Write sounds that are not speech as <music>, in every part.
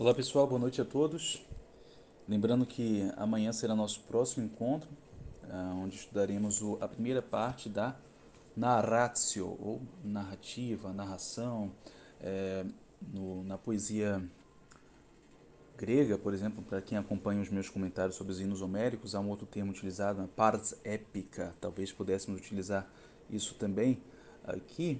Olá pessoal, boa noite a todos. Lembrando que amanhã será nosso próximo encontro, ah, onde estudaremos a primeira parte da narratio, ou narrativa, narração, é, no, na poesia grega, por exemplo, para quem acompanha os meus comentários sobre os hinos homéricos, há um outro termo utilizado, pars épica, talvez pudéssemos utilizar isso também aqui.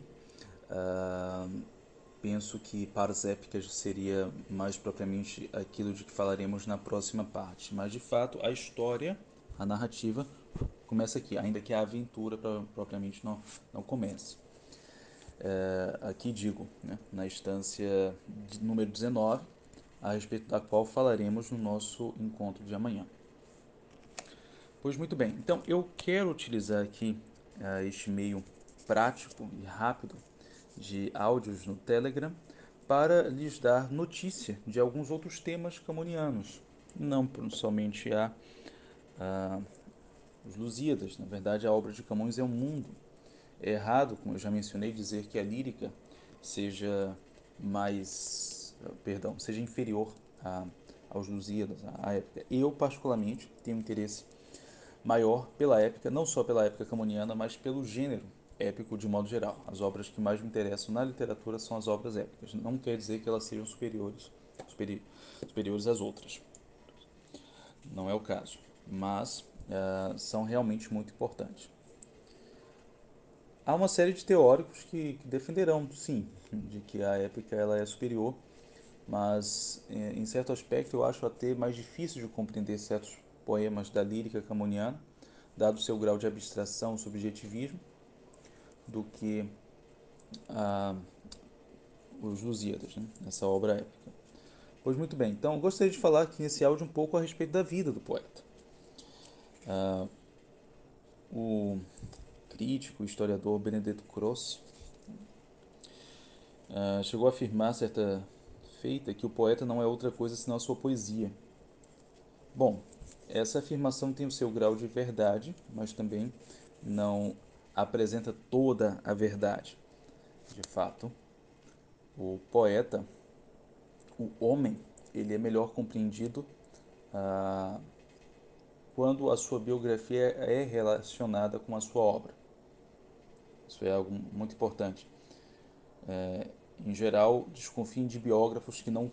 Uh, penso que paras épicas seria mais propriamente aquilo de que falaremos na próxima parte. Mas, de fato, a história, a narrativa, começa aqui, ainda que a aventura propriamente não, não comece. É, aqui digo, né, na instância número 19, a respeito da qual falaremos no nosso encontro de amanhã. Pois muito bem, então eu quero utilizar aqui uh, este meio prático e rápido de áudios no Telegram para lhes dar notícia de alguns outros temas camonianos, não somente a, a os Lusíadas. Na verdade, a obra de Camões é um mundo. É errado, como eu já mencionei, dizer que a lírica seja mais, perdão, seja inferior a, aos Lusíadas, à época. Eu particularmente tenho interesse maior pela época, não só pela época camoniana, mas pelo gênero épico de modo geral. As obras que mais me interessam na literatura são as obras épicas. Não quer dizer que elas sejam superiores, superi superiores às outras. Não é o caso. Mas uh, são realmente muito importantes. Há uma série de teóricos que, que defenderão, sim, de que a épica ela é superior, mas eh, em certo aspecto eu acho até mais difícil de compreender certos poemas da lírica camoniana, dado seu grau de abstração, subjetivismo, do que ah, os Lusíadas, né? essa obra épica. Pois muito bem, então gostaria de falar aqui nesse áudio um pouco a respeito da vida do poeta. Ah, o crítico, historiador Benedetto Croce ah, chegou a afirmar certa feita que o poeta não é outra coisa senão a sua poesia. Bom, essa afirmação tem o seu grau de verdade, mas também não apresenta toda a verdade. De fato, o poeta, o homem, ele é melhor compreendido ah, quando a sua biografia é relacionada com a sua obra. Isso é algo muito importante. É, em geral, desconfiem de biógrafos que não,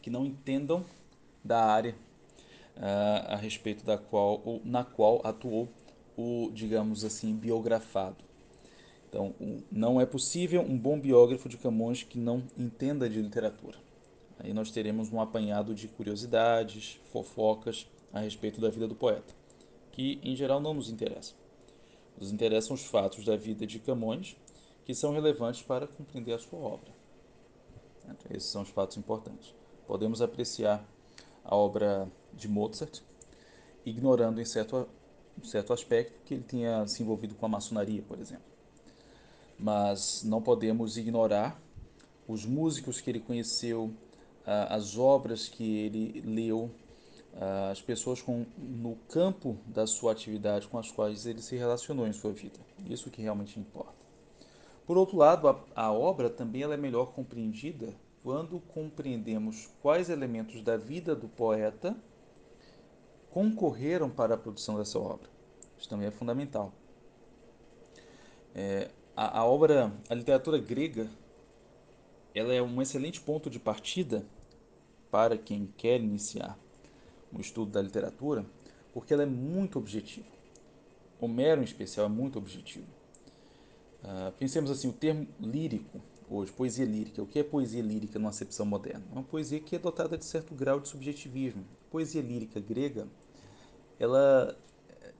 que não entendam da área ah, a respeito da qual ou na qual atuou o, digamos assim, biografado. Então, não é possível um bom biógrafo de Camões que não entenda de literatura. Aí nós teremos um apanhado de curiosidades, fofocas a respeito da vida do poeta, que em geral não nos interessa. Nos interessam os fatos da vida de Camões, que são relevantes para compreender a sua obra. Esses são os fatos importantes. Podemos apreciar a obra de Mozart, ignorando em certo um certo aspecto que ele tinha se envolvido com a maçonaria, por exemplo. Mas não podemos ignorar os músicos que ele conheceu, as obras que ele leu, as pessoas com, no campo da sua atividade com as quais ele se relacionou em sua vida. Isso que realmente importa. Por outro lado, a, a obra também ela é melhor compreendida quando compreendemos quais elementos da vida do poeta concorreram para a produção dessa obra. Isso também é fundamental. É, a, a obra, a literatura grega, ela é um excelente ponto de partida para quem quer iniciar o estudo da literatura, porque ela é muito objetiva. Homero, em especial, é muito objetivo. Uh, pensemos assim, o termo lírico, hoje, poesia lírica. O que é poesia lírica numa acepção moderna? É uma poesia que é dotada de certo grau de subjetivismo. poesia lírica grega ela,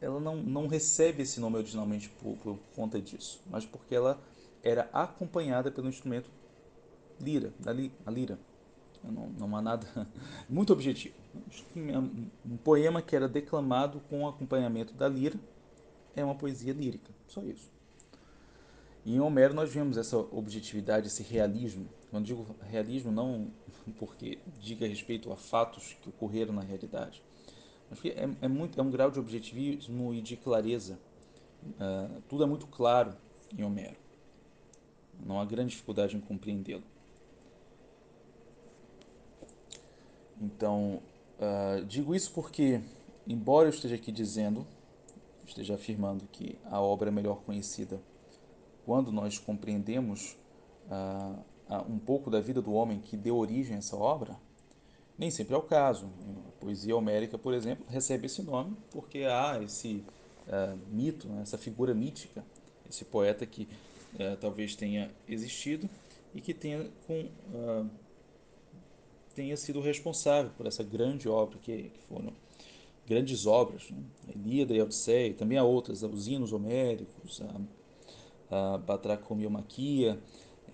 ela não, não recebe esse nome originalmente por, por conta disso, mas porque ela era acompanhada pelo instrumento lira, da li, a lira. Não, não há nada <laughs> muito objetivo. Um poema que era declamado com acompanhamento da lira é uma poesia lírica, só isso. E em Homero nós vemos essa objetividade, esse realismo. Quando digo realismo, não <laughs> porque diga respeito a fatos que ocorreram na realidade, é, é, muito, é um grau de objetivismo e de clareza. Uh, tudo é muito claro em Homero. Não há grande dificuldade em compreendê-lo. Então, uh, digo isso porque, embora eu esteja aqui dizendo, esteja afirmando que a obra é melhor conhecida quando nós compreendemos uh, um pouco da vida do homem que deu origem a essa obra, nem sempre é o caso. A poesia homérica, por exemplo, recebe esse nome porque há esse uh, mito, né, essa figura mítica, esse poeta que uh, talvez tenha existido e que tenha, com, uh, tenha sido responsável por essa grande obra que, que foram grandes obras, né? Ilíada e Odisseia, também há outras, os hinos homéricos, a, a Batracomiomaquia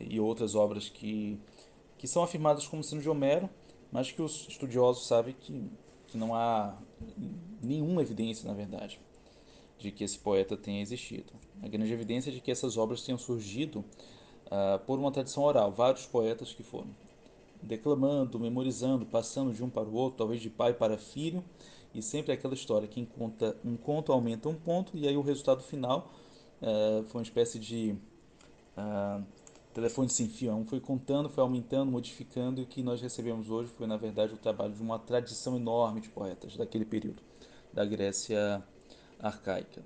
e outras obras que, que são afirmadas como sendo de Homero, mas que os estudiosos sabem que, que não há nenhuma evidência, na verdade, de que esse poeta tenha existido. A grande evidência é de que essas obras tenham surgido uh, por uma tradição oral. Vários poetas que foram declamando, memorizando, passando de um para o outro, talvez de pai para filho, e sempre aquela história que conta um conto aumenta um ponto, e aí o resultado final uh, foi uma espécie de uh, telefone sem fio. Um foi contando, foi aumentando, modificando, e o que nós recebemos hoje foi, na verdade, o trabalho de uma tradição enorme de poetas daquele período, da Grécia arcaica.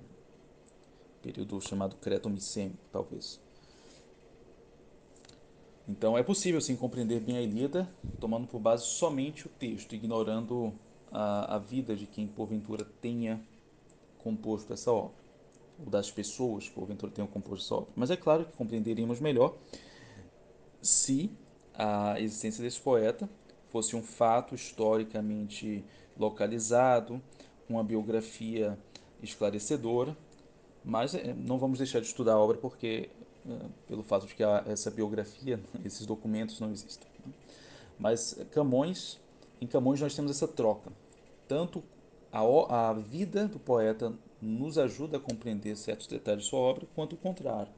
Período chamado Cretomicênico, talvez. Então é possível sim compreender bem a Ilíada, tomando por base somente o texto, ignorando a, a vida de quem porventura tenha composto essa obra ou das pessoas que porventura tenham composto essa obra. Mas é claro que compreenderíamos melhor se a existência desse poeta fosse um fato historicamente localizado, uma biografia esclarecedora, mas eh, não vamos deixar de estudar a obra porque eh, pelo fato de que essa biografia, <laughs> esses documentos não existem. Né? Mas Camões, em Camões nós temos essa troca. Tanto a, a vida do poeta nos ajuda a compreender certos detalhes de sua obra, quanto o contrário.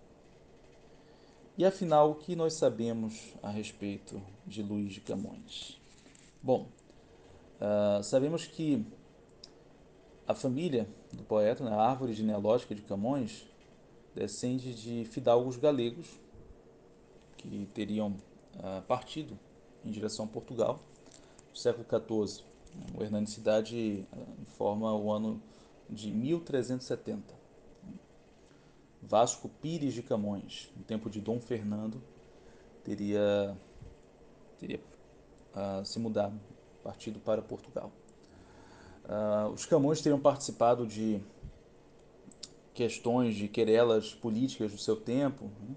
E afinal, o que nós sabemos a respeito de Luís de Camões? Bom, uh, sabemos que a família do poeta, né, a árvore genealógica de Camões, descende de fidalgos galegos que teriam uh, partido em direção a Portugal no século XIV. O Hernani Cidade uh, informa o ano de 1370. Vasco Pires de Camões, no tempo de Dom Fernando, teria, teria uh, se mudado, partido para Portugal. Uh, os Camões teriam participado de questões de querelas políticas do seu tempo, né?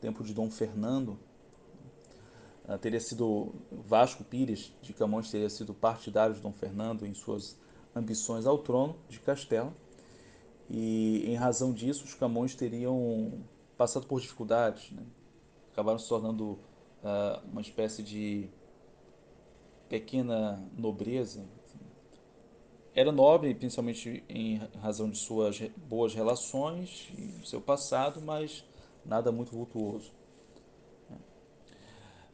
tempo de Dom Fernando. Uh, teria sido Vasco Pires de Camões teria sido partidário de Dom Fernando em suas ambições ao trono de Castela e em razão disso os Camões teriam passado por dificuldades, né? acabaram se tornando uh, uma espécie de pequena nobreza. Era nobre, principalmente em razão de suas boas relações e seu passado, mas nada muito vultuoso.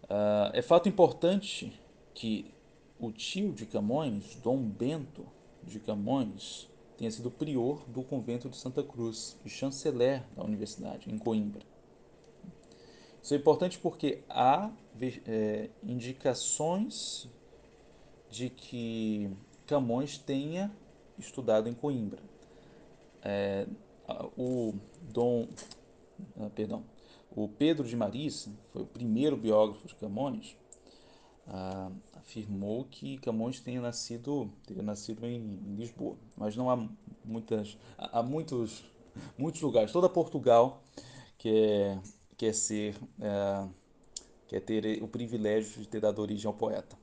Uh, é fato importante que o tio de Camões, Dom Bento, de Camões tenha sido prior do convento de Santa Cruz e chanceler da universidade, em Coimbra. Isso é importante porque há é, indicações de que Camões tenha estudado em Coimbra. É, o Dom, ah, perdão, o Pedro de Maris foi o primeiro biógrafo de Camões. Ah, afirmou que Camões tenha nascido, teria nascido em, em Lisboa, mas não há muitas, há muitos, muitos lugares. Toda Portugal quer, quer ser, é, quer ter o privilégio de ter dado origem ao poeta.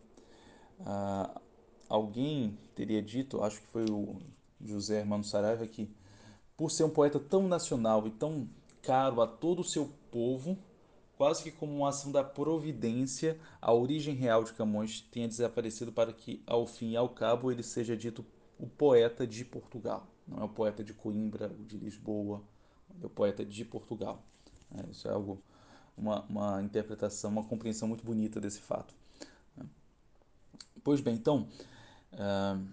Ah, alguém teria dito, acho que foi o José Hermano Saraiva, que por ser um poeta tão nacional e tão caro a todo o seu povo, quase que como uma ação da providência, a origem real de Camões tenha desaparecido para que, ao fim e ao cabo, ele seja dito o poeta de Portugal. Não é o poeta de Coimbra ou de Lisboa, é o poeta de Portugal. É, isso é algo, uma, uma interpretação, uma compreensão muito bonita desse fato. Pois bem, então, uh,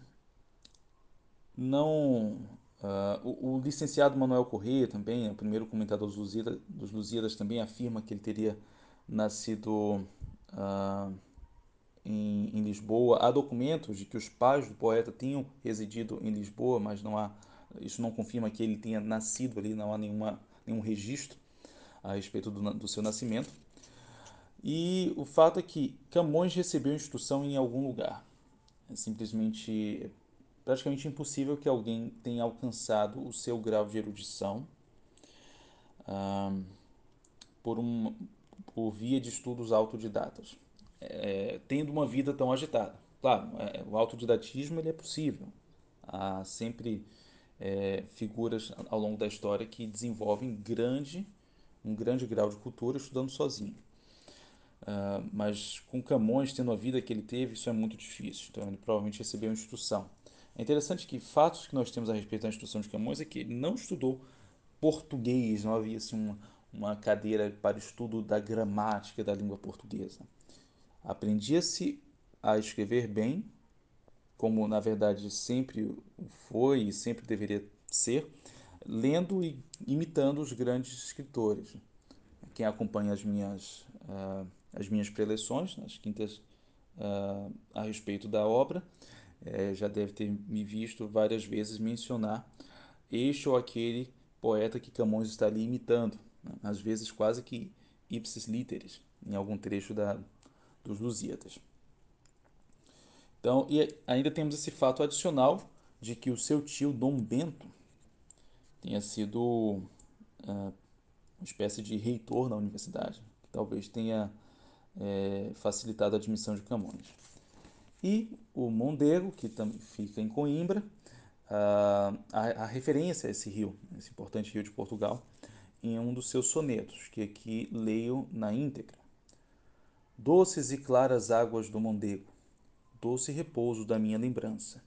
não Uh, o, o, licenciado Manuel Corrêa também, o primeiro comentador dos Lusíadas, dos Lusíadas, também afirma que ele teria nascido uh, em, em Lisboa. Há documentos de que os pais do poeta tinham residido em Lisboa, mas não há, isso não confirma que ele tenha nascido ali, não há nenhuma, nenhum registro a respeito do, do seu nascimento. E o fato é que Camões recebeu instrução em algum lugar. É simplesmente praticamente impossível que alguém tenha alcançado o seu grau de erudição por, um, por via de estudos autodidatas, é, tendo uma vida tão agitada. Claro, é, o autodidatismo ele é possível. Há sempre é, figuras ao longo da história que desenvolvem grande, um grande grau de cultura estudando sozinho. Uh, mas com Camões tendo a vida que ele teve, isso é muito difícil. Então ele provavelmente recebeu instrução. É interessante que fatos que nós temos a respeito da instrução de Camões é que ele não estudou português, não havia assim, uma, uma cadeira para estudo da gramática da língua portuguesa. Aprendia-se a escrever bem, como na verdade sempre foi e sempre deveria ser, lendo e imitando os grandes escritores. Quem acompanha as minhas uh, as minhas preleções, nas quintas, uh, a respeito da obra. É, já deve ter me visto várias vezes mencionar este ou aquele poeta que Camões está ali imitando, né? às vezes quase que ipsis literis, em algum trecho da, dos Lusíadas. Então, e ainda temos esse fato adicional de que o seu tio Dom Bento tenha sido uh, uma espécie de reitor na universidade, que talvez tenha é, facilitado a admissão de Camões. E o Mondego, que também fica em Coimbra, a, a, a, referência a esse rio, esse importante rio de Portugal, em um dos seus sonetos, que aqui leio na íntegra. Doces e claras águas do Mondego, doce repouso da minha lembrança,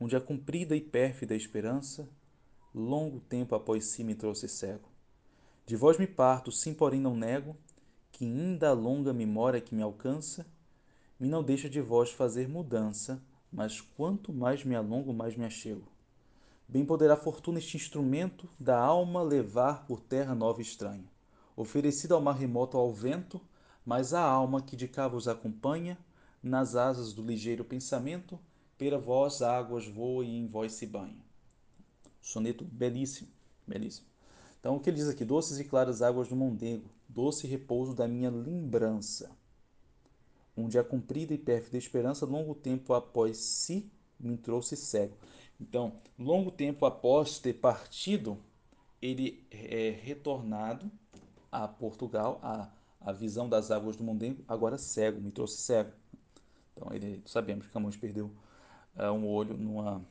onde a comprida e pérfida esperança, longo tempo após si me trouxe cego. De vós me parto, sim, porém não nego, que ainda a longa memória que me alcança, me não deixa de vós fazer mudança, mas quanto mais me alongo, mais me achego. Bem poderá fortuna este instrumento da alma levar por terra nova e estranha, oferecido ao mar remoto ao vento, mas a alma que de cá vos acompanha, nas asas do ligeiro pensamento, pela vós águas voa e em vós se banha. Soneto belíssimo, belíssimo. Então, o que ele diz aqui? Doces e claras águas do Mondego, doce repouso da minha lembrança, onde a comprida e pérfida esperança, longo tempo após si, me trouxe cego. Então, longo tempo após ter partido, ele é retornado a Portugal, a, a visão das águas do Mondego, agora cego, me trouxe cego. Então, ele, sabemos que Camões perdeu uh, um olho numa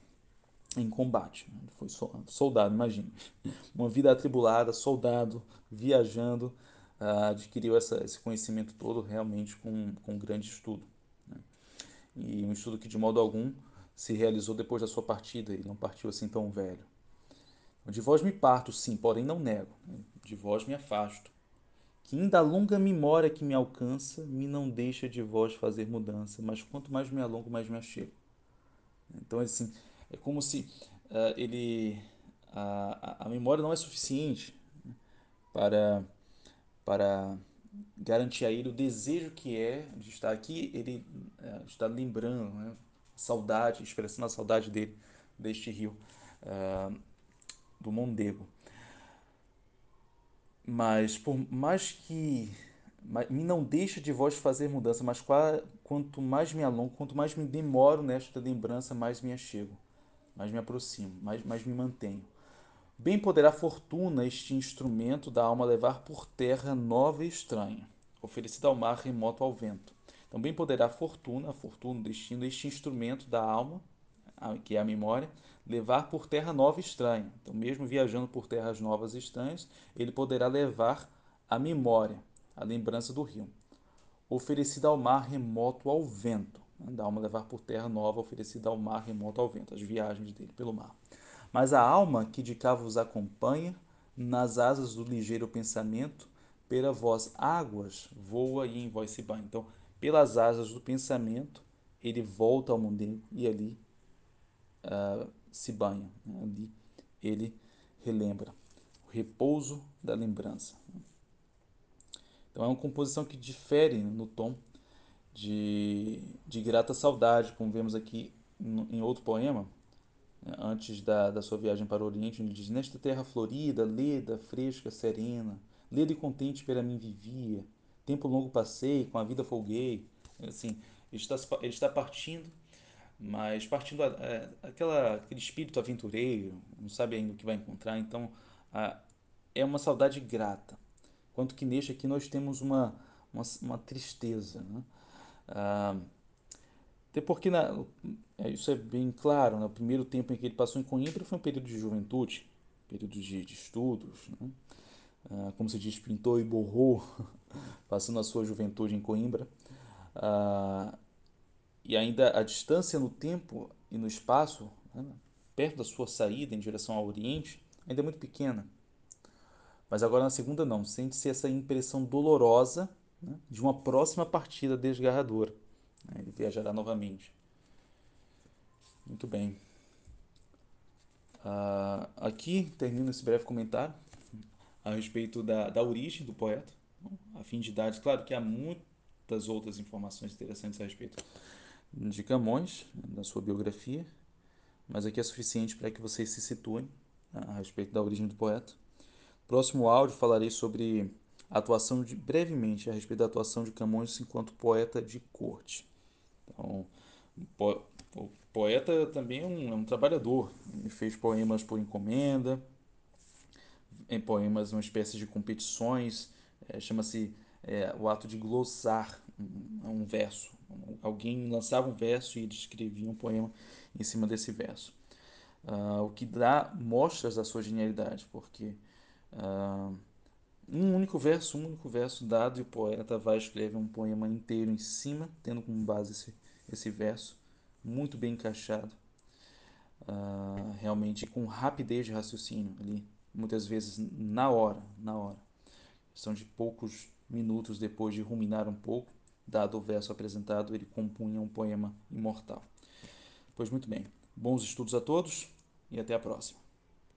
em combate. Ele foi soldado, imagina. Uma vida atribulada, soldado, viajando, adquiriu essa, esse conhecimento todo realmente com, com um grande estudo. Né? E um estudo que de modo algum se realizou depois da sua partida, ele não partiu assim tão velho. De vós me parto, sim, porém não nego. Né? De vós me afasto. Que ainda a longa memória que me alcança, me não deixa de vós fazer mudança, mas quanto mais me alongo, mais me achego. Então, assim, é como se uh, ele a, a memória não é suficiente para para garantir a ele o desejo que é de estar aqui, ele uh, está lembrando, né? saudade, expressando a saudade dele deste rio uh, do Mondego. Mas por mais que me não deixa de vós fazer mudança, mas quanto mais me alongo, quanto mais me demoro nesta lembrança, mais me achego mais me aproximo, mais, mais me mantenho. Bem poderá fortuna este instrumento da alma levar por terra nova e estranha, oferecida ao mar remoto ao vento. Então, poderá fortuna, a fortuna, o destino, este instrumento da alma, que é a memória, levar por terra nova e estranha. Então, mesmo viajando por terras novas e estranhas, ele poderá levar a memória, a lembrança do rio, oferecida ao mar remoto ao vento da alma levar por terra nova oferecida ao mar remoto ao vento, as viagens dele pelo mar. Mas a alma que de cá vos acompanha, nas asas do ligeiro pensamento, pela voz águas voa e em vós se banha. Então, pelas asas do pensamento, ele volta ao mundo e ali uh, se banha. Né? Ali ele relembra. O repouso da lembrança. Então, é uma composição que difere no tom de de grata saudade, como vemos aqui em outro poema, antes da, da sua viagem para o Oriente, ele diz: Nesta terra florida, leda, fresca, serena, leda e contente pela mim vivia, tempo longo passei, com a vida folguei. Assim, ele está, ele está partindo, mas partindo é, aquela, aquele espírito aventureiro, não sabe ainda o que vai encontrar, então a, é uma saudade grata. Quanto que neste aqui nós temos uma, uma, uma tristeza. Né? Até porque na, é, isso é bem claro, né? o primeiro tempo em que ele passou em Coimbra foi um período de juventude, período de, de estudos, né? ah, como se diz, pintou e borrou, <laughs> passando a sua juventude em Coimbra. Ah, e ainda a distância no tempo e no espaço, né? perto da sua saída em direção ao Oriente, ainda é muito pequena. Mas agora na segunda não, sente-se essa impressão dolorosa né? de uma próxima partida desgarradora. Né? Ele viajará novamente. Muito bem. Uh, aqui termino esse breve comentário a respeito da, da origem do poeta, a fim de dar, claro que há muitas outras informações interessantes a respeito de Camões, da sua biografia, mas aqui é suficiente para que vocês se situem a respeito da origem do poeta. Próximo áudio falarei sobre atuação de brevemente a respeito da atuação de Camões enquanto poeta de corte. Então, po, o poeta também é um, é um trabalhador. Ele fez poemas por encomenda, em poemas uma espécie de competições, é, chama-se é, o ato de glossar um, um, verso. Alguém lançava um verso e ele escrevia um poema em cima desse verso. Uh, o que dá mostras da sua genialidade, porque uh, um único verso, um único verso dado e o poeta vai escrever um poema inteiro em cima, tendo como base esse, esse verso, muito bem encaixado, uh, realmente com rapidez de raciocínio ali, muitas vezes na hora, na hora. São de poucos minutos depois de ruminar um pouco, dado o verso apresentado, ele compunha um poema imortal. Pois muito bem, bons estudos a todos e até a próxima.